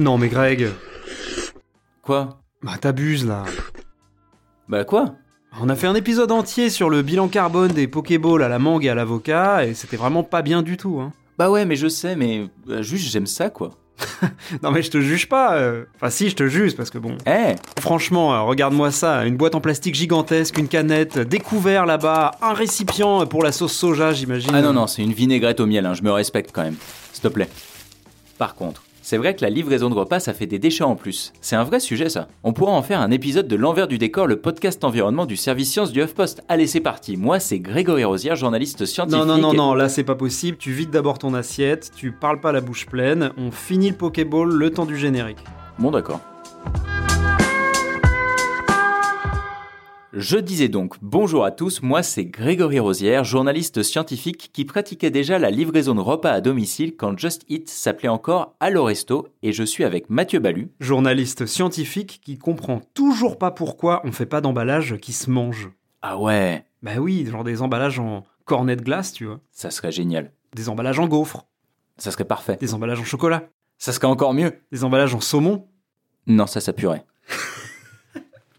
Non mais Greg, Quoi? Bah t'abuses là. Bah quoi? On a fait un épisode entier sur le bilan carbone des Pokéballs à la mangue et à l'avocat et c'était vraiment pas bien du tout. Hein. Bah ouais, mais je sais, mais euh, juste j'aime ça quoi. Non mais je te juge pas. euh. Enfin si, je te juge parce que bon. Eh Franchement, euh, regarde-moi ça, une boîte en plastique gigantesque, une canette, découvert là-bas, un récipient pour la sauce soja, j'imagine. Ah non, non, c'est une vinaigrette au miel, hein, je me respecte quand même. S'il te plaît. Par contre, c'est vrai que la livraison de repas, ça fait des déchets en plus. C'est un vrai sujet ça. On pourra en faire un épisode de l'envers du décor, le podcast environnement du service sciences du HuffPost. Allez, c'est parti. Moi, c'est Grégory Rosière, journaliste scientifique. Non, non, non, et- non, là c'est pas possible. Tu vides d'abord ton assiette, tu parles pas la bouche pleine, on finit le Pokéball le temps du générique. Bon, d'accord. Je disais donc bonjour à tous, moi c'est Grégory Rosière, journaliste scientifique qui pratiquait déjà la livraison de repas à domicile quand Just Eat s'appelait encore Allo Resto et je suis avec Mathieu Balu. Journaliste scientifique qui comprend toujours pas pourquoi on fait pas d'emballage qui se mange. Ah ouais, Bah oui, genre des emballages en cornet de glace, tu vois. ça serait génial. Des emballages en gaufres, Ça serait parfait. des emballages en chocolat, Ça serait encore mieux. des emballages en saumon. Non, ça s'appuierait.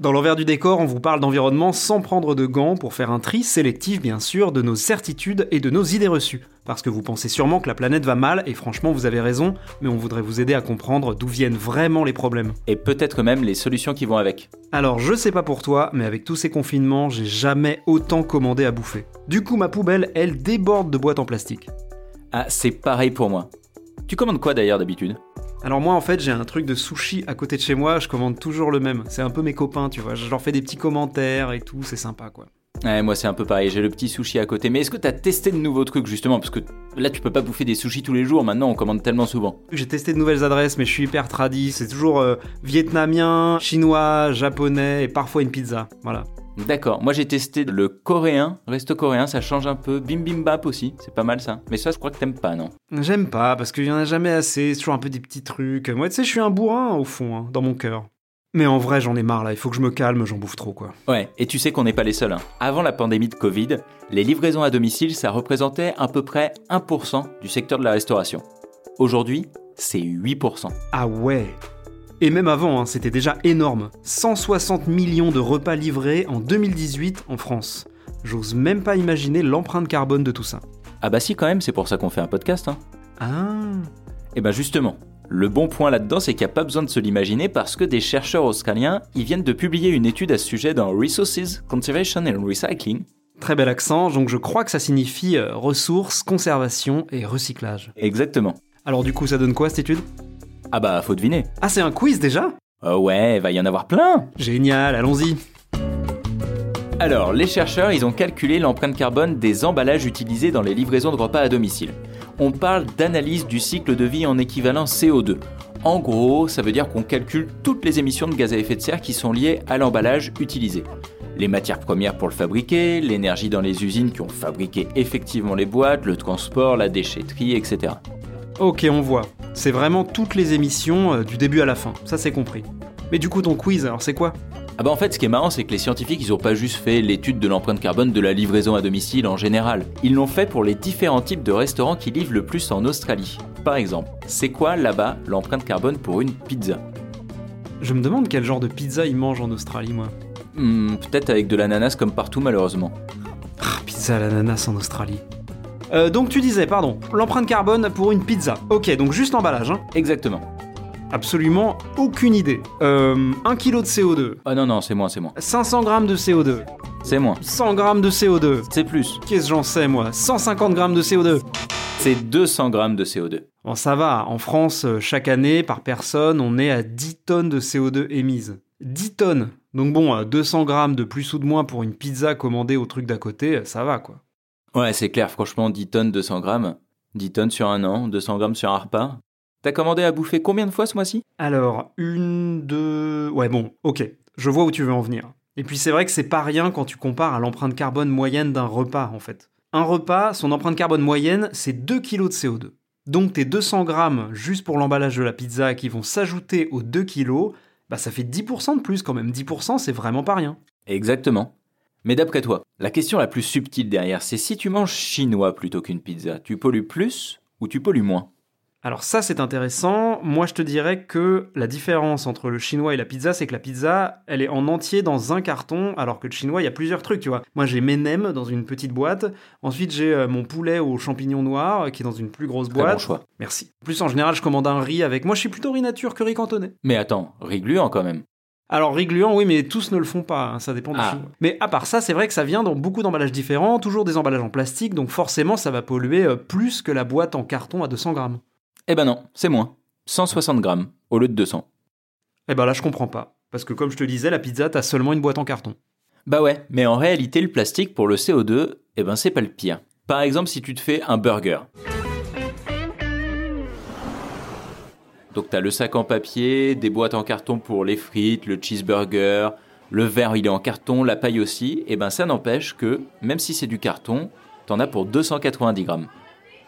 Dans l'envers du décor, on vous parle d'environnement sans prendre de gants pour faire un tri sélectif, bien sûr, de nos certitudes et de nos idées reçues. Parce que vous pensez sûrement que la planète va mal, et franchement, vous avez raison, mais on voudrait vous aider à comprendre d'où viennent vraiment les problèmes. Et peut-être même les solutions qui vont avec. Alors, je sais pas pour toi, mais avec tous ces confinements, j'ai jamais autant commandé à bouffer. Du coup, ma poubelle, elle déborde de boîtes en plastique. Ah, c'est pareil pour moi. Tu commandes quoi d'ailleurs d'habitude? Alors moi en fait j'ai un truc de sushi à côté de chez moi, je commande toujours le même. C'est un peu mes copains, tu vois. Je leur fais des petits commentaires et tout, c'est sympa quoi. Ouais, moi c'est un peu pareil, j'ai le petit sushi à côté. Mais est-ce que t'as testé de nouveaux trucs justement? Parce que là tu peux pas bouffer des sushis tous les jours, maintenant on commande tellement souvent. J'ai testé de nouvelles adresses, mais je suis hyper tradi. C'est toujours euh, vietnamien, chinois, japonais et parfois une pizza. Voilà. D'accord, moi j'ai testé le coréen, resto coréen, ça change un peu. Bim bim bap aussi, c'est pas mal ça. Mais ça je crois que t'aimes pas, non? J'aime pas parce qu'il y en a jamais assez. C'est toujours un peu des petits trucs. Moi tu sais, je suis un bourrin au fond, hein, dans mon cœur. Mais en vrai, j'en ai marre là. Il faut que je me calme. J'en bouffe trop quoi. Ouais, et tu sais qu'on n'est pas les seuls. hein. Avant la pandémie de Covid, les livraisons à domicile, ça représentait à peu près 1% du secteur de la restauration. Aujourd'hui, c'est 8%. Ah ouais. Et même avant, hein, c'était déjà énorme. 160 millions de repas livrés en 2018 en France. J'ose même pas imaginer l'empreinte carbone de tout ça. Ah bah si quand même, c'est pour ça qu'on fait un podcast. Hein. Ah. Et ben justement, le bon point là-dedans, c'est qu'il n'y a pas besoin de se l'imaginer parce que des chercheurs australiens, ils viennent de publier une étude à ce sujet dans Resources, Conservation and Recycling. Très bel accent, donc je crois que ça signifie euh, ressources, conservation et recyclage. Exactement. Alors du coup, ça donne quoi cette étude? Ah bah faut deviner. Ah, c'est un quiz déjà? Oh ouais, va y en avoir plein Génial, allons-y. Alors, les chercheurs, ils ont calculé l'empreinte carbone des emballages utilisés dans les livraisons de repas à domicile. On parle d'analyse du cycle de vie en équivalent CO2. En gros, ça veut dire qu'on calcule toutes les émissions de gaz à effet de serre qui sont liées à l'emballage utilisé. Les matières premières pour le fabriquer, l'énergie dans les usines qui ont fabriqué effectivement les boîtes, le transport, la déchetterie, etc. Ok, on voit. C'est vraiment toutes les émissions euh, du début à la fin, ça c'est compris. Mais du coup, ton quiz, alors c'est quoi? Ah bah en fait, ce qui est marrant, c'est que les scientifiques, ils ont pas juste fait l'étude de l'empreinte carbone de la livraison à domicile en général. Ils l'ont fait pour les différents types de restaurants qui livrent le plus en Australie. Par exemple, c'est quoi là-bas l'empreinte carbone pour une pizza? Je me demande quel genre de pizza ils mangent en Australie, moi. Hmm, Peut-être avec de l'ananas comme partout malheureusement. Ah, pizza à l'ananas en Australie. Euh, donc tu disais, pardon, l'empreinte carbone pour une pizza. Ok, donc juste l'emballage, hein. Exactement. Absolument aucune idée. Euh, 1 kg de CO2, Ah non, non, c'est moins, c'est moins. 500 grammes de CO2, C'est moins. 100 grammes de CO2. C'est plus. Qu'est-ce que j'en sais, moi? 150 grammes de CO2. C'est 200 grammes de CO2. Bon, ça va, en France, euh, chaque année, par personne, on est à 10 tonnes de CO2 émises. 10 tonnes Donc bon, euh, 200 grammes de plus ou de moins pour une pizza commandée au truc d'à côté, euh, ça va quoi. Ouais, c'est clair, franchement, 10 tonnes, 200 grammes. 10 tonnes sur un an, 200 grammes sur un repas. T'as commandé à bouffer combien de fois ce mois-ci? Alors, une, deux... Ouais bon, ok, je vois où tu veux en venir. Et puis c'est vrai que c'est pas rien quand tu compares à l'empreinte carbone moyenne d'un repas en fait. Un repas, son empreinte carbone moyenne, c'est 2 kg de CO2. Donc tes 200 grammes juste pour l'emballage de la pizza qui vont s'ajouter aux 2 kg, bah ça fait 10% de plus quand même. 10% c'est vraiment pas rien. Exactement. Mais d'après toi, la question la plus subtile derrière, c'est si tu manges chinois plutôt qu'une pizza, tu pollues plus ou tu pollues moins? Alors ça c'est intéressant. Moi je te dirais que la différence entre le chinois et la pizza, c'est que la pizza, elle est en entier dans un carton, alors que le chinois, il y a plusieurs trucs, tu vois. Moi j'ai mes nems dans une petite boîte. Ensuite j'ai euh, mon poulet aux champignons noirs euh, qui est dans une plus grosse Très boîte. bon choix. Merci. En plus en général je commande un riz avec. Moi je suis plutôt riz nature que riz cantonais. Mais attends, régluant quand même. Alors régluant, oui, mais tous ne le font pas, hein, ça dépend du Ah. Mais à part ça, c'est vrai que ça vient dans beaucoup d'emballages différents, toujours des emballages en plastique, donc forcément ça va polluer euh, plus que la boîte en carton à 200 grammes. Eh ben non, c'est moins. 160 grammes au lieu de 200. Eh ben là je comprends pas, parce que comme je te disais, la pizza t'as seulement une boîte en carton. Bah ouais, mais en réalité, le plastique pour le CO2, eh ben c'est pas le pire. Par exemple, si tu te fais un burger. Donc t'as le sac en papier, des boîtes en carton pour les frites, le cheeseburger, le verre il est en carton, la paille aussi, et ben ça n'empêche que, même si c'est du carton, t'en as pour 290 grammes.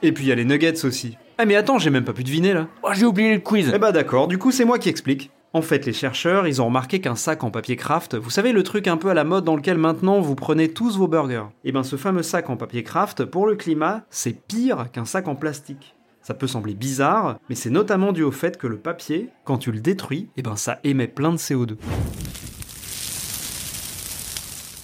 Et puis il y a les nuggets aussi. Ah mais attends, j'ai même pas pu deviner là. Oh j'ai oublié le quiz Eh bah d'accord, du coup c'est moi qui explique. En fait, les chercheurs, ils ont remarqué qu'un sac en papier craft, vous savez le truc un peu à la mode dans lequel maintenant vous prenez tous vos burgers. Et ben ce fameux sac en papier craft, pour le climat, c'est pire qu'un sac en plastique. Ça peut sembler bizarre, mais c'est notamment dû au fait que le papier, quand tu le détruis, et ben ça émet plein de CO2.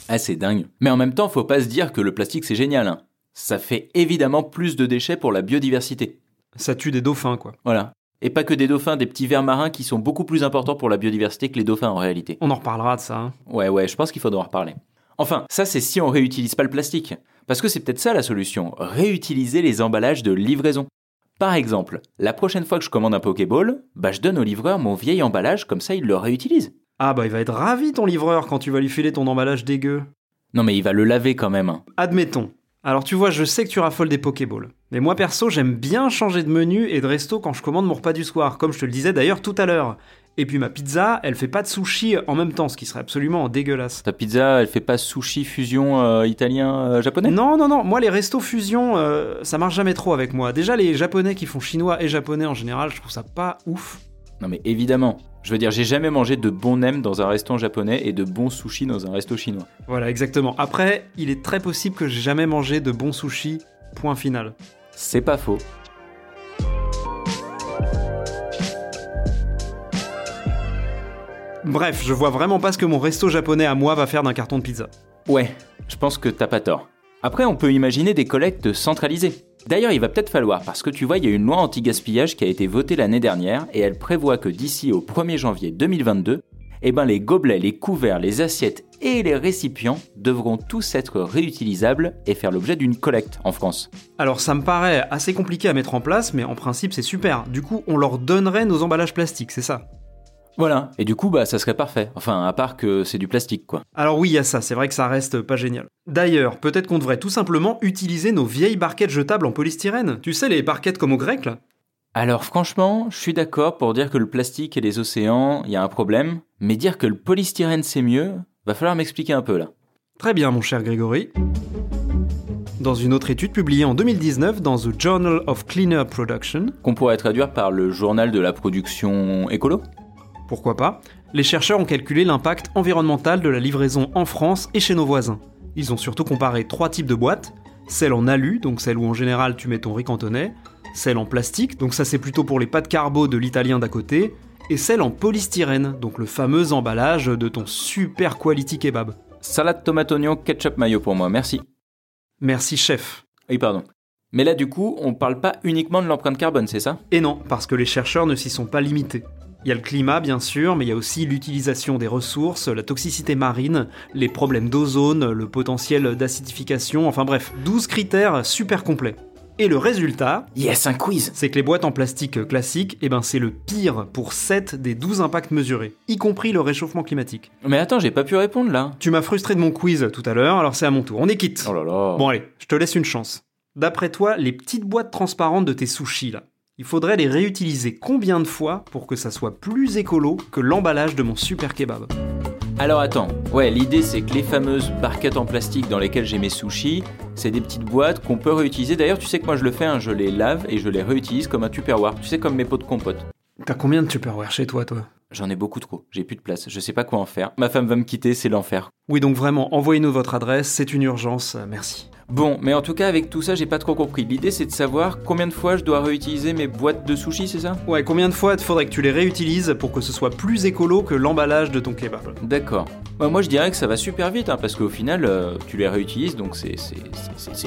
Ah c'est dingue. Mais en même temps, faut pas se dire que le plastique c'est génial. hein. Ça fait évidemment plus de déchets pour la biodiversité. Ça tue des dauphins quoi. Voilà. Et pas que des dauphins, des petits vers marins qui sont beaucoup plus importants pour la biodiversité que les dauphins en réalité. On en reparlera de ça. hein. Ouais, ouais, je pense qu'il faudra en reparler. Enfin, ça c'est si on réutilise pas le plastique. Parce que c'est peut-être ça la solution, réutiliser les emballages de livraison. Par exemple, la prochaine fois que je commande un Pokéball, bah je donne au livreur mon vieil emballage, comme ça il le réutilise. Ah bah il va être ravi ton livreur quand tu vas lui filer ton emballage dégueu. Non mais il va le laver quand même. Admettons. Alors tu vois, je sais que tu raffoles des Pokéballs. Mais moi perso, j'aime bien changer de menu et de resto quand je commande mon repas du soir, comme je te le disais d'ailleurs tout à l'heure. Et puis ma pizza, elle fait pas de sushi en même temps, ce qui serait absolument dégueulasse. Ta pizza, elle fait pas sushi fusion euh, italien euh, japonais? Non, non, non, moi les restos fusion, euh, ça marche jamais trop avec moi. Déjà les japonais qui font chinois et japonais en général, je trouve ça pas ouf. Non mais évidemment. Je veux dire, j'ai jamais mangé de bons nems dans un restaurant japonais et de bons sushis dans un resto chinois. Voilà, exactement. Après, il est très possible que j'ai jamais mangé de bons sushis, point final. C'est pas faux. Bref, je vois vraiment pas ce que mon resto japonais à moi va faire d'un carton de pizza. Ouais, je pense que t'as pas tort. Après, on peut imaginer des collectes centralisées. D'ailleurs, il va peut-être falloir, parce que tu vois, il y a une loi anti-gaspillage qui a été votée l'année dernière, et elle prévoit que d'ici au 1er janvier 2022, eh ben, les gobelets, les couverts, les assiettes et les récipients devront tous être réutilisables et faire l'objet d'une collecte en France. Alors ça me paraît assez compliqué à mettre en place, mais en principe c'est super. Du coup, on leur donnerait nos emballages plastiques, c'est ça? Voilà, et du coup, bah, ça serait parfait. Enfin, à part que c'est du plastique, quoi. Alors oui, il y a ça, c'est vrai que ça reste pas génial. D'ailleurs, peut-être qu'on devrait tout simplement utiliser nos vieilles barquettes jetables en polystyrène. Tu sais, les barquettes comme au grec là Alors franchement, je suis d'accord pour dire que le plastique et les océans, il y a un problème, mais dire que le polystyrène c'est mieux, va falloir m'expliquer un peu là. Très bien, mon cher Grégory. Dans une autre étude publiée en 2019 dans The Journal of Cleaner Production, Qu'on pourrait traduire par le journal de la production écolo pourquoi pas, les chercheurs ont calculé l'impact environnemental de la livraison en France et chez nos voisins. Ils ont surtout comparé trois types de boîtes, celle en alu, donc celle où en général tu mets ton riz cantonais, celle en plastique, donc ça c'est plutôt pour les pâtes carbo de l'italien d'à côté, et celle en polystyrène, donc le fameux emballage de ton super quality kebab. Salade tomate oignon ketchup mayo pour moi, merci. Merci chef. Oui, pardon. Mais là du coup, on parle pas uniquement de l'empreinte carbone, c'est ça? Et non, parce que les chercheurs ne s'y sont pas limités. Il y a le climat, bien sûr, mais il y a aussi l'utilisation des ressources, la toxicité marine, les problèmes d'ozone, le potentiel d'acidification, enfin bref, 12 critères super complets. Et le résultat, Yes, un quiz c'est que les boîtes en plastique classiques, eh ben c'est le pire pour 7 des 12 impacts mesurés, y compris le réchauffement climatique. Mais attends, j'ai pas pu répondre là. Tu m'as frustré de mon quiz tout à l'heure, alors c'est à mon tour. On est quitte. Oh là là. Bon allez, je te laisse une chance. D'après toi, les petites boîtes transparentes de tes sushis là, il faudrait les réutiliser combien de fois pour que ça soit plus écolo que l'emballage de mon super kebab? Alors attends, ouais, l'idée c'est que les fameuses barquettes en plastique dans lesquelles j'ai mes sushis, c'est des petites boîtes qu'on peut réutiliser. D'ailleurs, tu sais que moi je le fais, hein, je les lave et je les réutilise comme un tupperware. Tu sais, comme mes pots de compote. T'as combien de Tupperware chez toi, toi? J'en ai beaucoup trop, j'ai plus de place, je sais pas quoi en faire. Ma femme va me quitter, c'est l'enfer. Oui, donc vraiment, envoyez-nous votre adresse, c'est une urgence, euh, merci. Bon, mais en tout cas, avec tout ça, j'ai pas trop compris. L'idée c'est de savoir combien de fois je dois réutiliser mes boîtes de sushis, c'est ça? Ouais, combien de fois il faudrait que tu les réutilises pour que ce soit plus écolo que l'emballage de ton kebab? D'accord. Bah, moi je dirais que ça va super vite, hein, parce qu'au final, euh, tu les réutilises, donc c'est-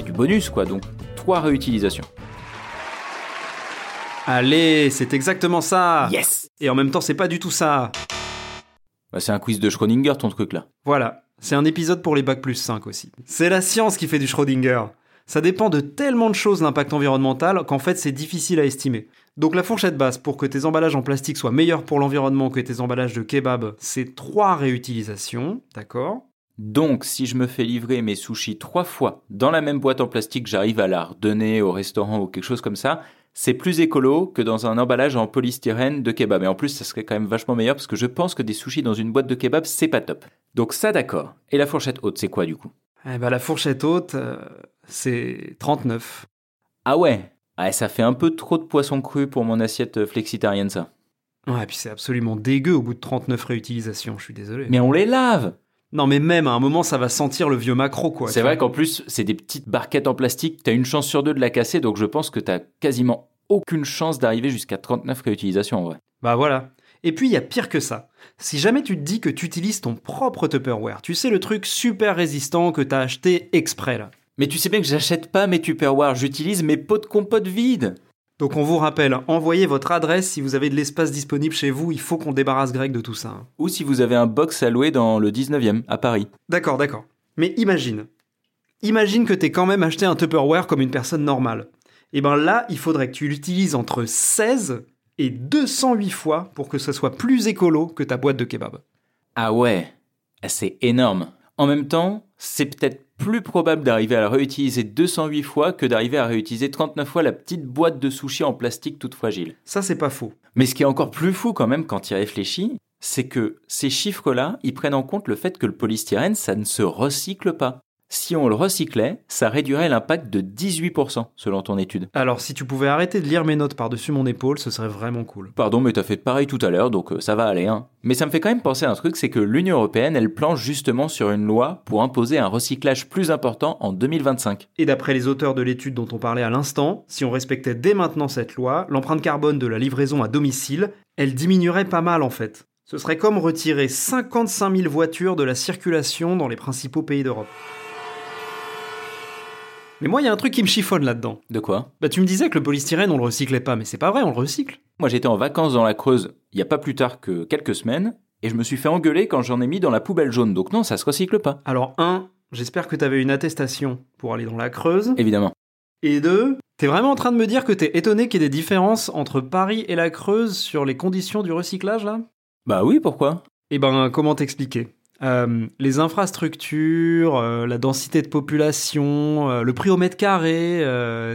du bonus, quoi. Donc, trois réutilisations. Allez, c'est exactement ça Yes Et en même temps, c'est pas du tout ça Bah, C'est un quiz de Schrödinger, ton truc là. Voilà, c'est un épisode pour les bacs plus 5 aussi. C'est la science qui fait du Schrödinger. Ça dépend de tellement de choses l'impact environnemental qu'en fait c'est difficile à estimer. Donc la fourchette basse pour que tes emballages en plastique soient meilleurs pour l'environnement que tes emballages de kebab, c'est 3 réutilisations, d'accord? Donc, si je me fais livrer mes sushis trois fois dans la même boîte en plastique, j'arrive à la redonner au restaurant ou quelque chose comme ça, c'est plus écolo que dans un emballage en polystyrène de kebab. Et en plus, ça serait quand même vachement meilleur parce que je pense que des sushis dans une boîte de kebab, c'est pas top. Donc ça, d'accord. Et la fourchette haute, c'est quoi du coup? Eh ben la fourchette haute, euh, c'est 39. Ah ouais? Ah, ça fait un peu trop de poisson cru pour mon assiette flexitarienne, ça. Ouais, et puis c'est absolument dégueu au bout de 39 réutilisations, je suis désolé. Mais on les lave Non mais même à un moment ça va sentir le vieux macro quoi. C'est vrai qu'en plus, c'est des petites barquettes en plastique, t'as une chance sur deux de la casser, donc je pense que t'as quasiment aucune chance d'arriver jusqu'à 39 réutilisations en vrai. Bah voilà. Et puis il y a pire que ça. Si jamais tu te dis que tu utilises ton propre Tupperware, tu sais le truc super résistant que t'as acheté exprès là. Mais tu sais bien que j'achète pas mes Tupperware, j'utilise mes pots de compote vides. Donc on vous rappelle, envoyez votre adresse si vous avez de l'espace disponible chez vous, il faut qu'on débarrasse Greg de tout ça. Ou si vous avez un box à louer dans le 19e, à Paris. D'accord, d'accord. Mais imagine. Imagine que t'aies quand même acheté un Tupperware comme une personne normale. Et ben là, il faudrait que tu l'utilises entre 16 et 208 fois pour que ce soit plus écolo que ta boîte de kebab. Ah ouais, c'est énorme. En même temps, c'est peut-être plus probable d'arriver à la réutiliser 208 fois que d'arriver à réutiliser 39 fois la petite boîte de sushi en plastique toute fragile. Ça, c'est pas faux. Mais ce qui est encore plus fou quand même quand il réfléchit, c'est que ces chiffres-là, ils prennent en compte le fait que le polystyrène, ça ne se recycle pas. Si on le recyclait, ça réduirait l'impact de 18% selon ton étude. Alors, si tu pouvais arrêter de lire mes notes par-dessus mon épaule, ce serait vraiment cool. Pardon, mais t'as fait pareil tout à l'heure, donc euh, ça va aller. Hein. Mais ça me fait quand même penser à un truc, c'est que l'Union Européenne, elle planche justement sur une loi pour imposer un recyclage plus important en 2025. Et d'après les auteurs de l'étude dont on parlait à l'instant, si on respectait dès maintenant cette loi, l'empreinte carbone de la livraison à domicile, elle diminuerait pas mal en fait. Ce serait comme retirer 55 000 voitures de la circulation dans les principaux pays d'Europe. Mais moi, il y a un truc qui me chiffonne là-dedans. De quoi Bah, tu me disais que le polystyrène, on le recyclait pas, mais c'est pas vrai, on le recycle. Moi j'étais en vacances dans la Creuse il y a pas plus tard que quelques semaines, et je me suis fait engueuler quand j'en ai mis dans la poubelle jaune, donc non, ça se recycle pas. Alors, un, j'espère que t'avais une attestation pour aller dans la Creuse. Évidemment. Et deux, t'es vraiment en train de me dire que t'es étonné qu'il y ait des différences entre Paris et la Creuse sur les conditions du recyclage, là? Bah oui, pourquoi? Eh ben, comment t'expliquer? Euh, Les infrastructures, euh, la densité de population, euh, le prix au mètre carré,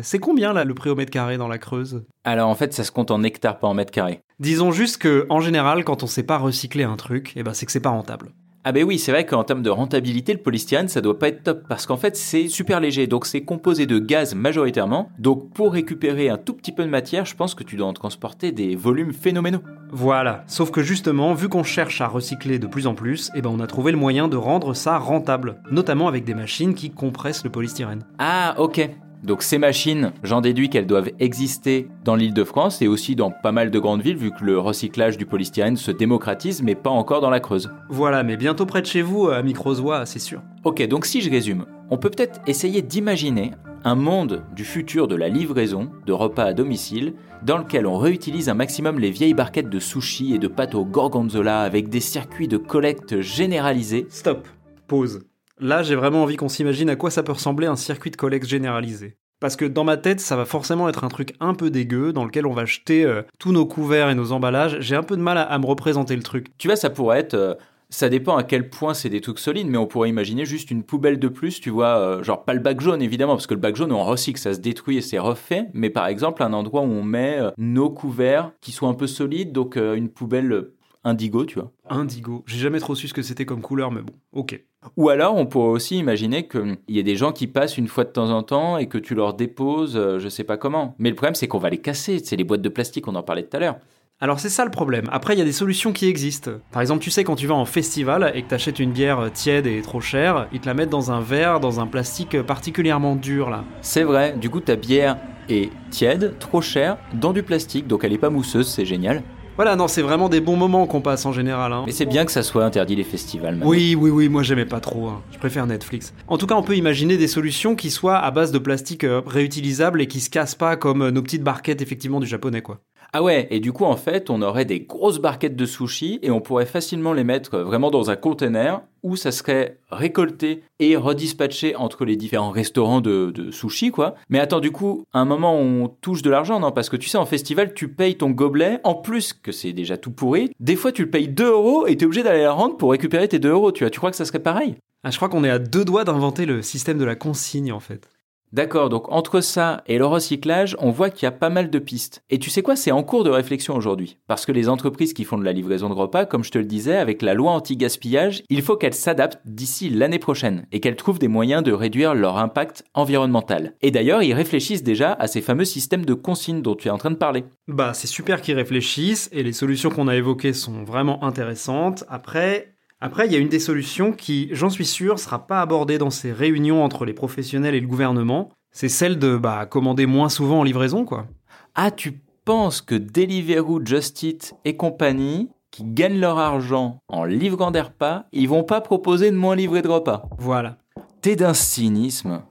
c'est combien là le prix au mètre carré dans la Creuse? Alors en fait, ça se compte en hectares, pas en mètres carrés. Disons juste que, en général, quand on sait pas recycler un truc, eh ben c'est que c'est pas rentable. Ah ben oui, c'est vrai qu'en termes de rentabilité, le polystyrène, ça doit pas être top, parce qu'en fait, c'est super léger, donc c'est composé de gaz majoritairement, donc pour récupérer un tout petit peu de matière, je pense que tu dois en transporter des volumes phénoménaux. Voilà. Sauf que justement, vu qu'on cherche à recycler de plus en plus, eh ben on a trouvé le moyen de rendre ça rentable, notamment avec des machines qui compressent le polystyrène. Ah ok. Donc ces machines, j'en déduis qu'elles doivent exister dans l'île de France et aussi dans pas mal de grandes villes, vu que le recyclage du polystyrène se démocratise, mais pas encore dans la Creuse. Voilà, mais bientôt près de chez vous, à Microsois, c'est sûr. Ok, donc si je résume, on peut peut-être essayer d'imaginer un monde du futur de la livraison de repas à domicile dans lequel on réutilise un maximum les vieilles barquettes de sushi et de pâtes au gorgonzola avec des circuits de collecte généralisés. Stop. Pause. Là, j'ai vraiment envie qu'on s'imagine à quoi ça peut ressembler un circuit de collecte généralisé. Parce que dans ma tête, ça va forcément être un truc un peu dégueu dans lequel on va jeter euh, tous nos couverts et nos emballages. J'ai un peu de mal à, me représenter le truc. Tu vois, ça pourrait être. euh, ça dépend à quel point c'est des trucs solides, mais on pourrait imaginer juste une poubelle de plus, tu vois, euh, genre pas le bac jaune évidemment, parce que le bac jaune on recycle, ça se détruit et c'est refait, mais par exemple un endroit où on met nos couverts qui sont un peu solides, donc une poubelle indigo, tu vois. Indigo. J'ai jamais trop su ce que c'était comme couleur, mais bon, ok. Ou alors, on pourrait aussi imaginer qu'il y a des gens qui passent une fois de temps en temps et que tu leur déposes, euh, je sais pas comment. Mais le problème, c'est qu'on va les casser. C'est les boîtes de plastique, on en parlait tout à l'heure. Alors c'est ça le problème. Après, il y a des solutions qui existent. Par exemple, tu sais, quand tu vas en festival et que t'achètes une bière tiède et trop chère, ils te la mettent dans un verre, dans un plastique particulièrement dur, là. C'est vrai, du coup, ta bière est tiède, trop chère, dans du plastique, donc elle est pas mousseuse, c'est génial. Voilà, non, c'est vraiment des bons moments qu'on passe en général. Hein. Mais c'est bien que ça soit interdit les festivals. Oui, oui, oui, moi j'aimais pas trop. hein. Je préfère Netflix. En tout cas, on peut imaginer des solutions qui soient à base de plastique euh, réutilisable et qui se cassent pas comme euh, nos petites barquettes effectivement du japonais, quoi. Ah ouais, et du coup, en fait, on aurait des grosses barquettes de sushis et on pourrait facilement les mettre euh, vraiment dans un container où ça serait récolté et redispatché entre les différents restaurants de, de sushis, quoi. Mais attends, du coup, à un moment, on touche de l'argent, non? Parce que tu sais, en festival, tu payes ton gobelet, en plus que c'est déjà tout pourri. Des fois, tu le payes 2 euros et t'es obligé d'aller la rendre pour récupérer tes 2 euros, tu vois. Tu crois que ça serait pareil? Ah, je crois qu'on est à deux doigts d'inventer le système de la consigne en fait. D'accord, donc entre ça et le recyclage, on voit qu'il y a pas mal de pistes. Et tu sais quoi, c'est en cours de réflexion aujourd'hui. Parce que les entreprises qui font de la livraison de repas, comme je te le disais, avec la loi anti-gaspillage, il faut qu'elles s'adaptent d'ici l'année prochaine et qu'elles trouvent des moyens de réduire leur impact environnemental. Et d'ailleurs, ils réfléchissent déjà à ces fameux systèmes de consigne dont tu es en train de parler. Bah, c'est super qu'ils réfléchissent et les solutions qu'on a évoquées sont vraiment intéressantes. Après, après, il y a une des solutions qui, j'en suis sûr, sera pas abordée dans ces réunions entre les professionnels et le gouvernement. C'est celle de bah, commander moins souvent en livraison, quoi. Ah, tu penses que Deliveroo, Just Eat et compagnie, qui gagnent leur argent en livrant des repas, ils vont pas proposer de moins livrer de repas? Voilà. T'es d'un cynisme.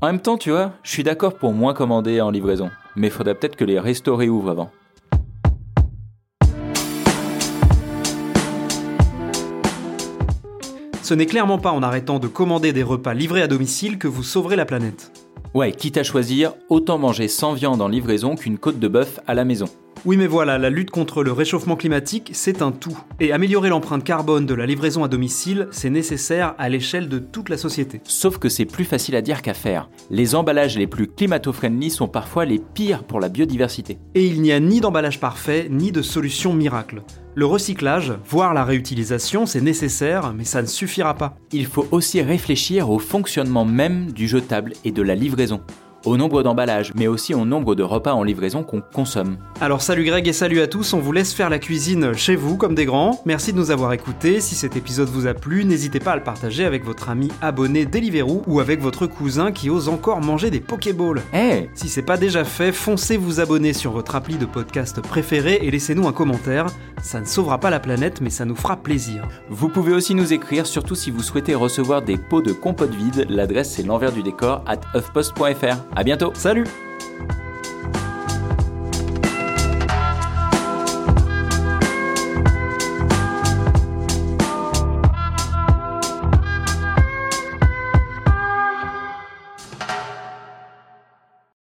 En même temps, tu vois, je suis d'accord pour moins commander en livraison, mais faudrait peut-être que les restos réouvrent avant. Ce n'est clairement pas en arrêtant de commander des repas livrés à domicile que vous sauverez la planète. Ouais, quitte à choisir, autant manger sans viande en livraison qu'une côte de bœuf à la maison. Oui mais voilà, la lutte contre le réchauffement climatique, c'est un tout. Et améliorer l'empreinte carbone de la livraison à domicile, c'est nécessaire à l'échelle de toute la société. Sauf que c'est plus facile à dire qu'à faire. Les emballages les plus climato-friendly sont parfois les pires pour la biodiversité. Et il n'y a ni d'emballage parfait, ni de solution miracle. Le recyclage, voire la réutilisation, c'est nécessaire, mais ça ne suffira pas. Il faut aussi réfléchir au fonctionnement même du jetable et de la livraison. Au nombre d'emballages, mais aussi au nombre de repas en livraison qu'on consomme. Alors salut Greg et salut à tous, on vous laisse faire la cuisine chez vous comme des grands. Merci de nous avoir écoutés. Si cet épisode vous a plu, n'hésitez pas à le partager avec votre ami abonné Deliveroo ou avec votre cousin qui ose encore manger des Pokéballs. Eh Si c'est pas déjà fait, foncez vous abonner sur votre appli de podcast préféré et laissez-nous un commentaire. Ça ne sauvera pas la planète, mais ça nous fera plaisir. Vous pouvez aussi nous écrire, surtout si vous souhaitez recevoir des pots de compote vide. L'adresse c'est l'envers du décor at huffpost.fr. À bientôt. Salut